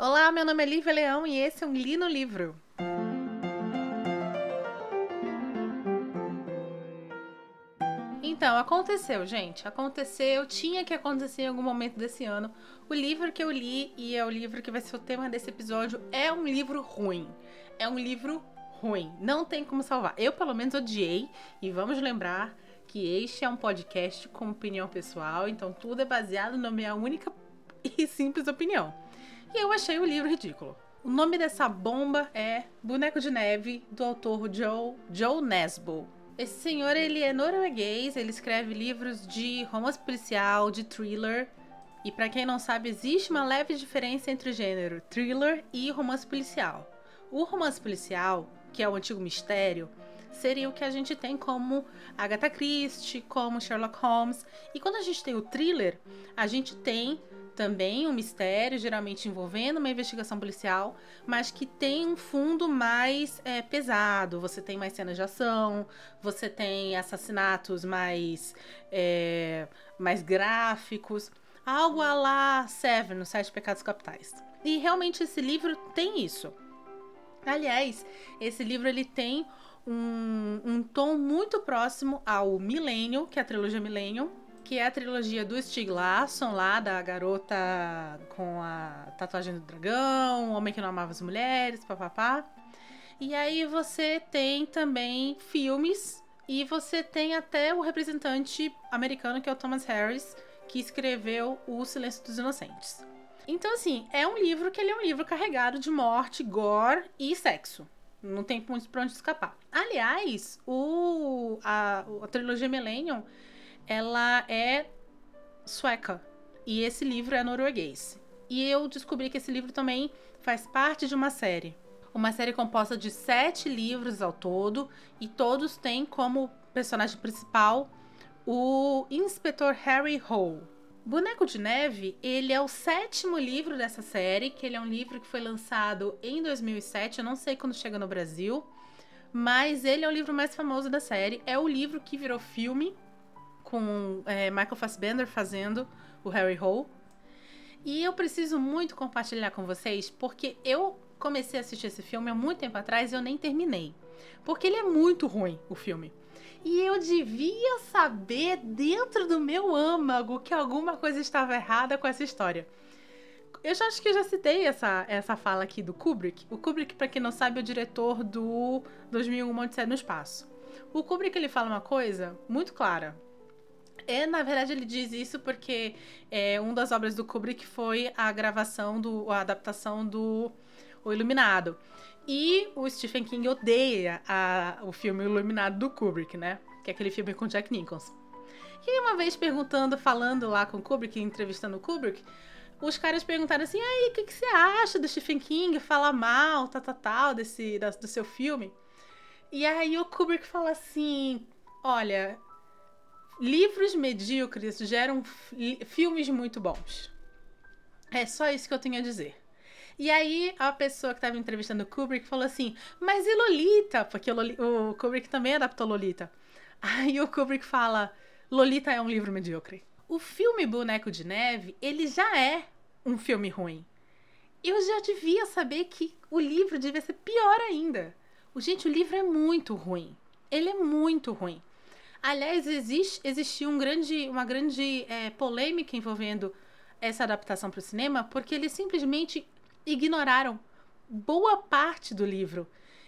Olá, meu nome é Lívia Leão e esse é um Li no Livro. Então, aconteceu, gente. Aconteceu, tinha que acontecer em algum momento desse ano. O livro que eu li, e é o livro que vai ser o tema desse episódio, é um livro ruim. É um livro ruim. Não tem como salvar. Eu, pelo menos, odiei. E vamos lembrar que este é um podcast com opinião pessoal, então tudo é baseado na minha única e simples opinião. E eu achei o livro ridículo. O nome dessa bomba é Boneco de Neve, do autor Joe, Joe Nesbo. Esse senhor, ele é norueguês, ele escreve livros de romance policial, de thriller. E para quem não sabe, existe uma leve diferença entre o gênero thriller e romance policial. O romance policial, que é o antigo mistério, seria o que a gente tem como Agatha Christie, como Sherlock Holmes. E quando a gente tem o thriller, a gente tem também um mistério, geralmente envolvendo uma investigação policial, mas que tem um fundo mais é, pesado. Você tem mais cenas de ação, você tem assassinatos mais, é, mais gráficos, algo a lá Seven, nos Sete Pecados Capitais. E realmente esse livro tem isso. Aliás, esse livro ele tem um, um tom muito próximo ao Millennium, que é a trilogia Millennium, que é a trilogia do Stieg Larsson, lá da garota com a tatuagem do dragão, o homem que não amava as mulheres, papapá. E aí você tem também filmes e você tem até o representante americano que é o Thomas Harris, que escreveu O Silêncio dos Inocentes. Então assim, é um livro que ele é um livro carregado de morte, gore e sexo. Não tem muito pra onde escapar. Aliás, o, a, a trilogia Millennium ela é sueca e esse livro é norueguês. E eu descobri que esse livro também faz parte de uma série. Uma série composta de sete livros ao todo e todos têm como personagem principal o inspetor Harry Hole. Boneco de Neve, ele é o sétimo livro dessa série, que ele é um livro que foi lançado em 2007, eu não sei quando chega no Brasil, mas ele é o livro mais famoso da série, é o livro que virou filme com é, Michael Fassbender fazendo o Harry Hole. E eu preciso muito compartilhar com vocês, porque eu comecei a assistir esse filme há muito tempo atrás e eu nem terminei. Porque ele é muito ruim, o filme. E eu devia saber dentro do meu âmago que alguma coisa estava errada com essa história. Eu já acho que eu já citei essa, essa fala aqui do Kubrick. O Kubrick, para quem não sabe, é o diretor do 2001 Odisseia no Espaço. O Kubrick ele fala uma coisa muito clara. É, na verdade, ele diz isso porque é, uma das obras do Kubrick foi a gravação, do, a adaptação do O Iluminado. E o Stephen King odeia a, o filme Iluminado do Kubrick, né? Que é aquele filme com Jack Nicholson. E uma vez perguntando, falando lá com o Kubrick, entrevistando o Kubrick, os caras perguntaram assim: aí, o que, que, você acha do Stephen King falar mal, tal, tal, tal, desse, da, do seu filme? E aí o Kubrick fala assim: olha, livros medíocres geram filmes muito bons. É só isso que eu tenho a dizer. E aí a pessoa que estava entrevistando o Kubrick falou assim: Mas e Lolita? Porque o, Kubrick também adaptou Lolita. Aí o Kubrick fala: Lolita é um livro medíocre. O filme Boneco de Neve, ele já é um filme ruim. Eu já devia saber que o livro devia ser pior ainda. Gente, o livro é muito ruim. Ele é muito ruim. Aliás, existe, existiu um grande, uma grande é, polêmica envolvendo essa adaptação para o cinema, porque eles simplesmente ignoraram boa parte do livro.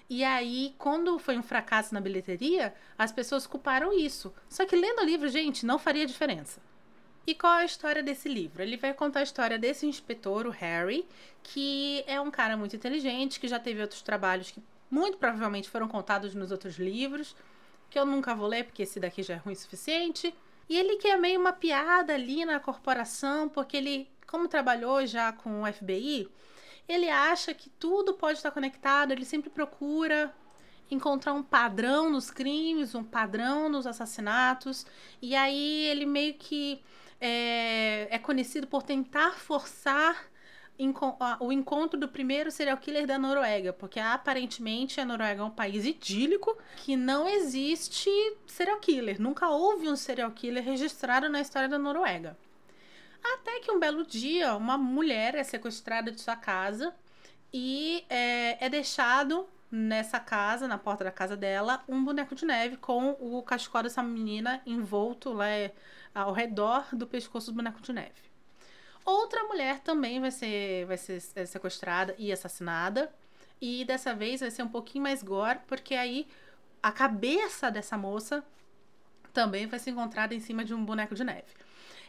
E aí, quando foi um fracasso na bilheteria, as pessoas culparam isso. Só que lendo o livro, gente, não faria diferença. E qual é a história desse livro? Ele vai contar a história desse inspetor, o Harry, que é um cara muito inteligente, que já teve outros trabalhos que muito provavelmente foram contados nos outros livros que eu nunca vou ler porque esse daqui já é ruim o suficiente. E ele quer meio uma piada ali na corporação, porque ele, como trabalhou já com o FBI, ele acha que tudo pode estar conectado, ele sempre procura encontrar um padrão nos crimes, um padrão nos assassinatos, e aí ele meio que é, é conhecido por tentar forçar o encontro do primeiro serial killer da Noruega, porque aparentemente a Noruega é um país idílico que não existe serial killer. Nunca houve um serial killer registrado na história da Noruega. Até que um belo dia, uma mulher é sequestrada de sua casa e é, é deixado nessa casa, na porta da casa dela, um boneco de neve com o cachecol dessa menina envolto lá ao redor do pescoço do boneco de neve. Outra mulher também vai ser, vai ser é, sequestrada e assassinada. E dessa vez vai ser um pouquinho mais gore, porque aí a cabeça dessa moça também vai ser encontrada em cima de um boneco de neve.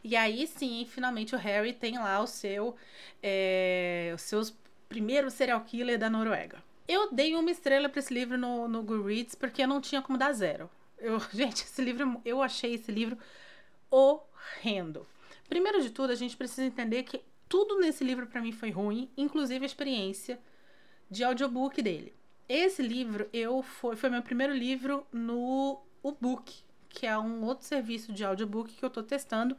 E aí sim, finalmente o Harry tem lá o seu, é, os seus primeiros serial killer da Noruega. Eu dei uma estrela para esse livro no, no Goodreads porque eu não tinha como dar zero. Eu, gente, esse livro, eu achei esse livro horrendo. Primeiro de tudo, a gente precisa entender que tudo nesse livro para mim foi ruim, inclusive a experiência de audiobook dele. Esse livro eu foi, foi meu primeiro livro no book, que é um outro serviço de audiobook que eu tô testando.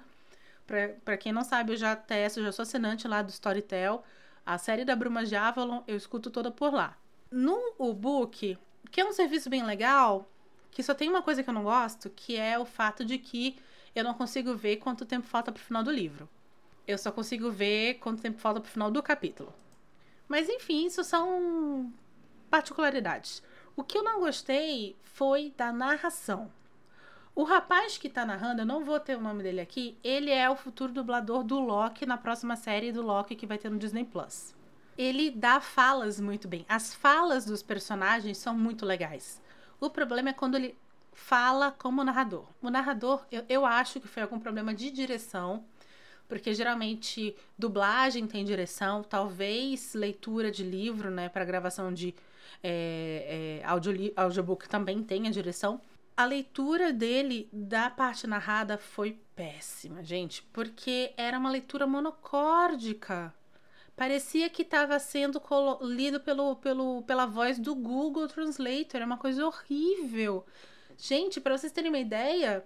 Para quem não sabe, eu já testo, eu já sou assinante lá do Storytel. A série da Bruma de Avalon eu escuto toda por lá. No book, que é um serviço bem legal, que só tem uma coisa que eu não gosto, que é o fato de que eu não consigo ver quanto tempo falta pro final do livro. Eu só consigo ver quanto tempo falta pro final do capítulo. Mas enfim, isso são particularidades. O que eu não gostei foi da narração. O rapaz que tá narrando, eu não vou ter o nome dele aqui, ele é o futuro dublador do Loki na próxima série do Loki que vai ter no Disney Plus. Ele dá falas muito bem. As falas dos personagens são muito legais. O problema é quando ele fala como narrador. O narrador, eu, eu acho que foi algum problema de direção, porque geralmente dublagem tem direção, talvez leitura de livro, né, para gravação de é, é, audio, audiobook também tenha direção a leitura dele da parte narrada foi péssima, gente, porque era uma leitura monocórdica. Parecia que estava sendo lido pelo, pelo, pela voz do Google Translator, era uma coisa horrível. Gente, para vocês terem uma ideia,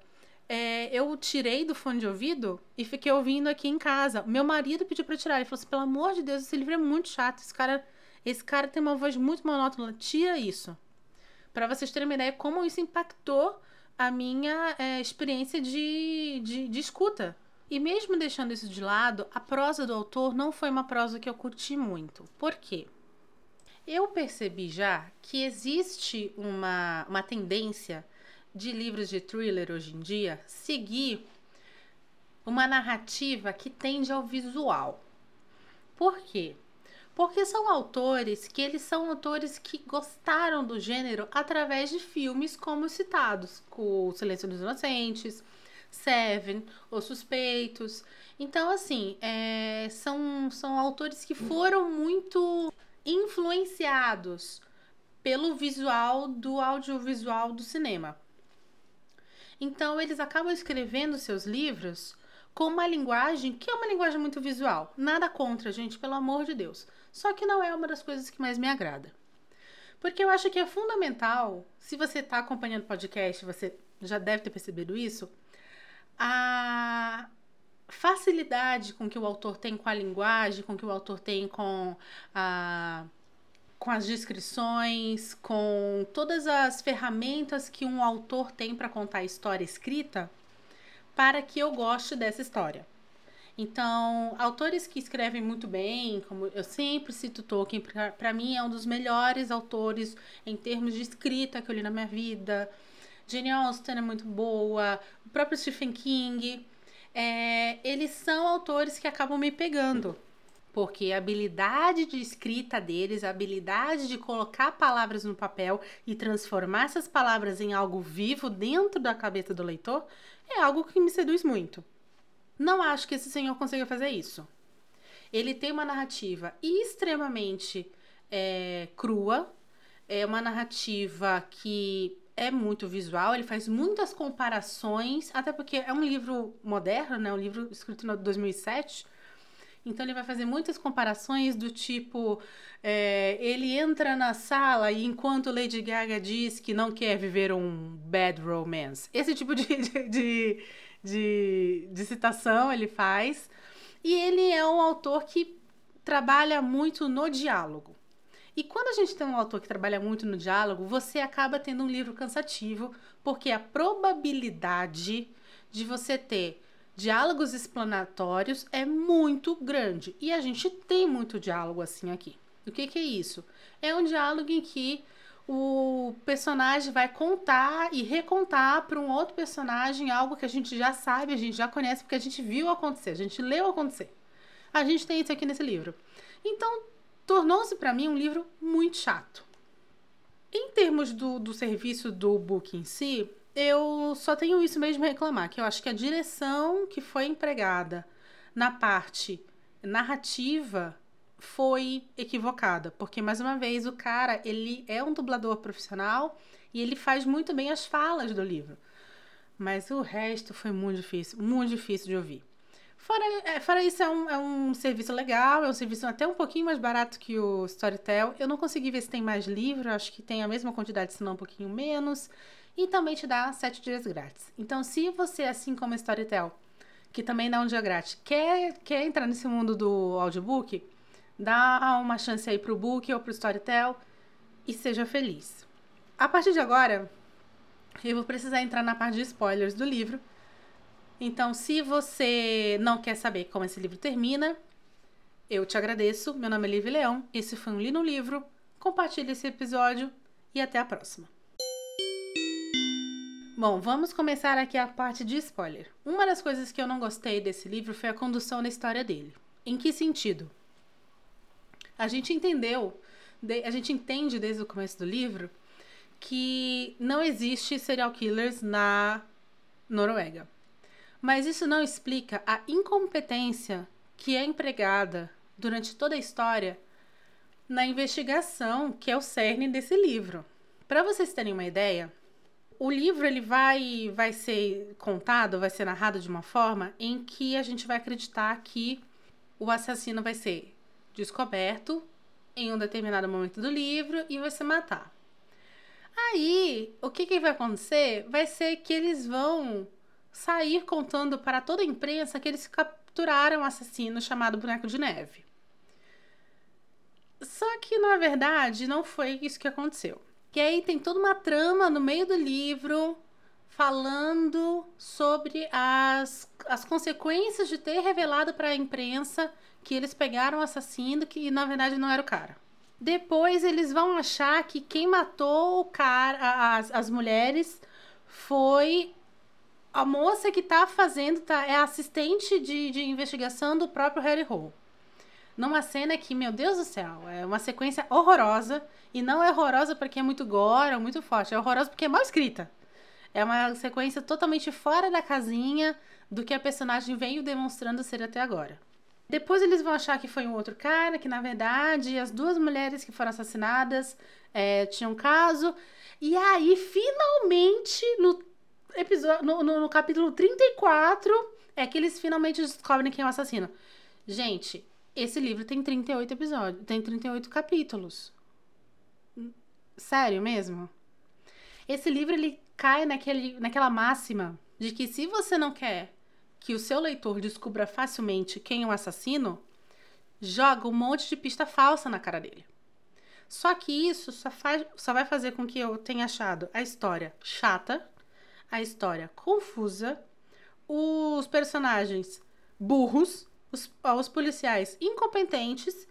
é, eu tirei do fone de ouvido e fiquei ouvindo aqui em casa. Meu marido pediu para tirar, ele falou assim: pelo amor de Deus, esse livro é muito chato, esse cara, esse cara tem uma voz muito monótona, tira isso para vocês terem uma ideia como isso impactou a minha é, experiência de, de, de escuta. E mesmo deixando isso de lado, a prosa do autor não foi uma prosa que eu curti muito. Por quê? Eu percebi já que existe uma, uma tendência de livros de thriller hoje em dia seguir uma narrativa que tende ao visual. Por quê? Porque são autores que eles são autores que gostaram do gênero através de filmes como citados, O Silêncio dos Inocentes, Seven, Os Suspeitos. Então, assim, é, são, são autores que foram muito influenciados pelo visual do audiovisual do cinema. Então, eles acabam escrevendo seus livros com uma linguagem que é uma linguagem muito visual. Nada contra, gente, pelo amor de Deus. Só que não é uma das coisas que mais me agrada. Porque eu acho que é fundamental, se você está acompanhando o podcast, você já deve ter percebido isso, a facilidade com que o autor tem com a linguagem, com que o autor tem com a com as descrições, com todas as ferramentas que um autor tem para contar a história escrita, para que eu goste dessa história. Então, autores que escrevem muito bem, como eu sempre cito Tolkien, para mim é um dos melhores autores em termos de escrita que eu li na minha vida. Jane Austen é muito boa, o próprio Stephen King. É, eles são autores que acabam me pegando, porque a habilidade de escrita deles, a habilidade de colocar palavras no papel e transformar essas palavras em algo vivo dentro da cabeça do leitor é algo que me seduz muito. Não acho que esse senhor consiga fazer isso. Ele tem uma narrativa extremamente é, crua, é uma narrativa que é muito visual, ele faz muitas comparações, até porque é um livro moderno, né? Um livro escrito em 2007. Então ele vai fazer muitas comparações do tipo, é, ele entra na sala e enquanto Lady Gaga diz que não quer viver um bad romance. Esse tipo de, de, de de, de citação ele faz. E ele é um autor que trabalha muito no diálogo. E quando a gente tem um autor que trabalha muito no diálogo, você acaba tendo um livro cansativo, porque a probabilidade de você ter diálogos explanatórios é muito grande. E a gente tem muito diálogo assim aqui. O que, que é isso? É um diálogo em que o personagem vai contar e recontar para um outro personagem algo que a gente já sabe, a gente já conhece, porque a gente viu acontecer, a gente leu acontecer. A gente tem isso aqui nesse livro. Então, tornou-se para mim um livro muito chato. Em termos do, do serviço do book em si, eu só tenho isso mesmo a reclamar, que eu acho que a direção que foi empregada na parte narrativa foi equivocada, porque mais uma vez o cara, ele é um dublador profissional e ele faz muito bem as falas do livro. Mas o resto foi muito difícil, muito difícil de ouvir. Fora, é, fora isso, é um, é um serviço legal, é um serviço até um pouquinho mais barato que o Storytel. Eu não consegui ver se tem mais livro, acho que tem a mesma quantidade, se não um pouquinho menos. E também te dá sete dias grátis. Então, se você, assim como a Storytel, que também dá um dia grátis, quer, quer entrar nesse mundo do audiobook, Dá uma chance aí pro book ou pro Storytel e seja feliz. A partir de agora, eu vou precisar entrar na parte de spoilers do livro. Então, se você não quer saber como esse livro termina, eu te agradeço. Meu nome é Liv Leão. Esse foi um Li no Livro. Compartilhe esse episódio e até a próxima. Bom, vamos começar aqui a parte de spoiler. Uma das coisas que eu não gostei desse livro foi a condução da história dele. Em que sentido? A gente entendeu, a gente entende desde o começo do livro que não existe serial killers na Noruega. Mas isso não explica a incompetência que é empregada durante toda a história na investigação, que é o cerne desse livro. Para vocês terem uma ideia, o livro ele vai vai ser contado, vai ser narrado de uma forma em que a gente vai acreditar que o assassino vai ser descoberto em um determinado momento do livro e vai se matar. Aí, o que, que vai acontecer? Vai ser que eles vão sair contando para toda a imprensa que eles capturaram um assassino chamado Boneco de Neve. Só que, na verdade, não foi isso que aconteceu. Que aí tem toda uma trama no meio do livro falando sobre as, as consequências de ter revelado para a imprensa que eles pegaram o assassino que na verdade não era o cara. Depois eles vão achar que quem matou o cara, as, as mulheres, foi a moça que tá fazendo, tá, é assistente de, de investigação do próprio Harry Hole. Numa cena que, meu Deus do céu, é uma sequência horrorosa. E não é horrorosa porque é muito gore, muito forte. É horrorosa porque é mal escrita. É uma sequência totalmente fora da casinha do que a personagem veio demonstrando ser até agora. Depois eles vão achar que foi um outro cara, que na verdade as duas mulheres que foram assassinadas é, tinham um caso. E aí, finalmente, no, episódio, no, no, no capítulo 34, é que eles finalmente descobrem quem é o assassino. Gente, esse livro tem 38 episódios, tem 38 capítulos. Sério mesmo? Esse livro ele cai naquele, naquela máxima de que se você não quer que o seu leitor descubra facilmente quem é o assassino, joga um monte de pista falsa na cara dele. Só que isso só, faz, só vai fazer com que eu tenha achado a história chata, a história confusa, os personagens burros, os, os policiais incompetentes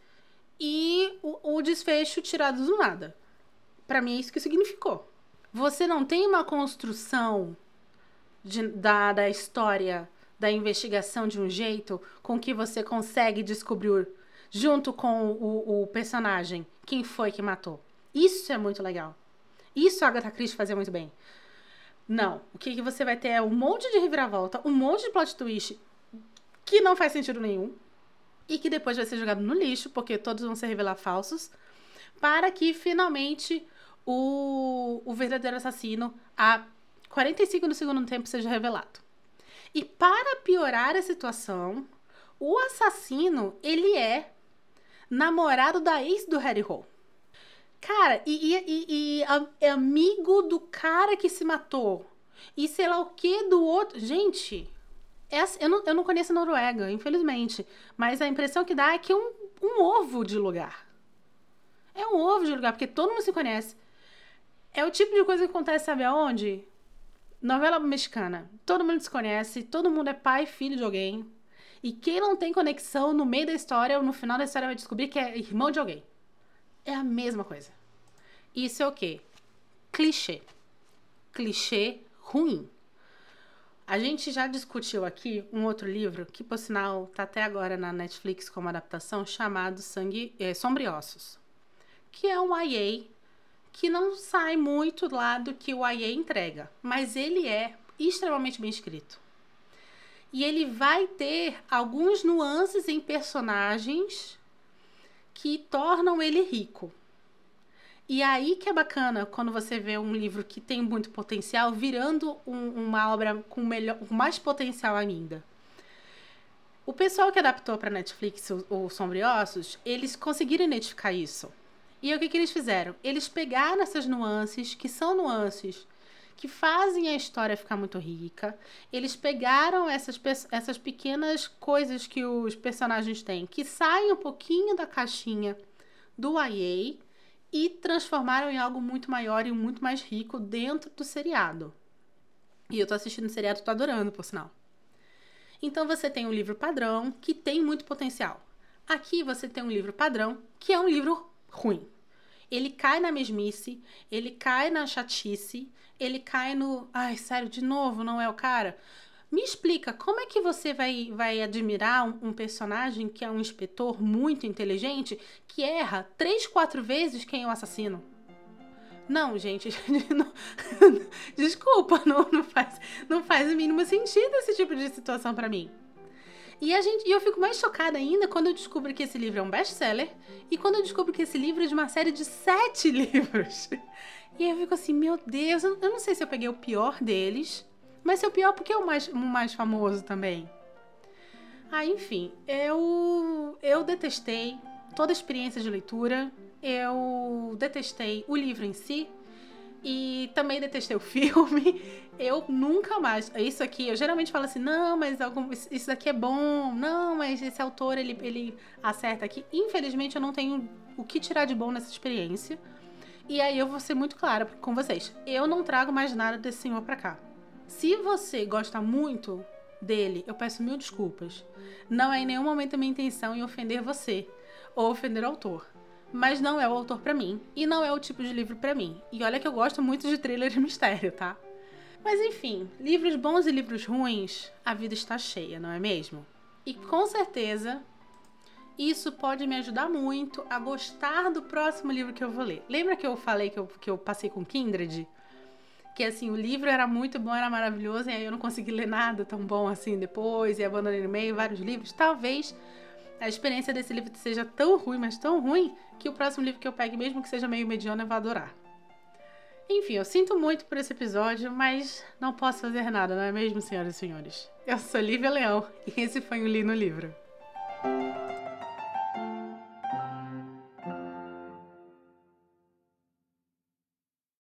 e o, o desfecho tirado do nada. Para mim é isso que significou. Você não tem uma construção de, da, da história da investigação de um jeito com que você consegue descobrir, junto com o, o personagem, quem foi que matou. Isso é muito legal. Isso a Agatha Christie fazia muito bem. Não. O que, que você vai ter é um monte de reviravolta, um monte de plot twist que não faz sentido nenhum e que depois vai ser jogado no lixo, porque todos vão se revelar falsos, para que finalmente o, o verdadeiro assassino, a 45 do segundo tempo, seja revelado. E para piorar a situação, o assassino, ele é namorado da ex do Harry Hole. Cara, e, e, e, é amigo do cara que se matou. E sei lá o que do outro. Gente, é, assim, eu, não, eu não conheço a Noruega, infelizmente. Mas a impressão que dá é que é um, um ovo de lugar. É um ovo de lugar, porque todo mundo se conhece. É o tipo de coisa que acontece, sabe aonde? Novela mexicana. Todo mundo se conhece, todo mundo é pai, filho de alguém. E quem não tem conexão no meio da história ou no final da história vai descobrir que é irmão de alguém. É a mesma coisa. Isso é o quê? Clichê. Clichê ruim. A gente já discutiu aqui um outro livro, que por sinal tá até agora na Netflix como adaptação, chamado Sangue é, Sombriossos. Que é um IA que não sai muito lá do que o IA entrega, mas ele é extremamente bem escrito. E ele vai ter alguns nuances em personagens que tornam ele rico. E aí que é bacana quando você vê um livro que tem muito potencial virando um, uma obra com, melhor, com mais potencial ainda. O pessoal que adaptou para Netflix o, o Sombriossos, eles conseguiram identificar isso. E o que, que eles fizeram? Eles pegaram essas nuances, que são nuances que fazem a história ficar muito rica. Eles pegaram essas, essas pequenas coisas que os personagens têm, que saem um pouquinho da caixinha do IA e transformaram em algo muito maior e muito mais rico dentro do seriado. E eu tô assistindo o seriado, tô adorando, por sinal. Então você tem um livro padrão que tem muito potencial. Aqui você tem um livro padrão que é um livro ruim. Ele cai na mesmice, ele cai na chatice, ele cai no. Ai, sério, de novo, não é o cara? Me explica, como é que você vai, vai admirar um, um, personagem que é um inspetor muito inteligente que erra três, quatro vezes quem é o assassino? Não, gente, não, desculpa, não, não, faz, não faz o mínimo sentido esse tipo de situação para mim. E, a gente, e eu fico mais chocada ainda quando eu descubro que esse livro é um best-seller e quando eu descubro que esse livro é de uma série de sete livros. E eu fico assim, meu Deus, eu não sei se eu peguei o pior deles mas é o pior porque é o mais, o mais famoso também. Ah, enfim, eu, eu detestei toda a experiência de leitura, eu detestei o livro em si e também detestei o filme. Eu nunca mais. Isso aqui, eu geralmente falo assim: não, mas algum, isso daqui é bom, não, mas esse autor ele, ele acerta aqui. Infelizmente, eu não tenho o que tirar de bom nessa experiência. E aí eu vou ser muito clara com vocês: eu não trago mais nada desse senhor pra cá. Se você gosta muito dele, eu peço mil desculpas. Não é em nenhum momento a minha intenção em ofender você ou ofender o autor. Mas não é o autor para mim e não é o tipo de livro para mim. E olha que eu gosto muito de thriller de mistério, tá? Mas enfim, livros bons e livros ruins, a vida está cheia, não é mesmo? E com certeza isso pode me ajudar muito a gostar do próximo livro que eu vou ler. Lembra que eu falei que eu, que eu passei com Kindred? Que assim, o livro era muito bom, era maravilhoso, e aí eu não consegui ler nada tão bom assim depois, e abandonei no meio vários livros. Talvez a experiência desse livro seja tão ruim, mas tão ruim, que o próximo livro que eu pegue, mesmo que seja meio mediano, eu vou adorar. Enfim, eu sinto muito por esse episódio, mas não posso fazer nada, não é mesmo, senhoras e senhores? Eu sou Lívia Leão e esse foi o Li no Livro.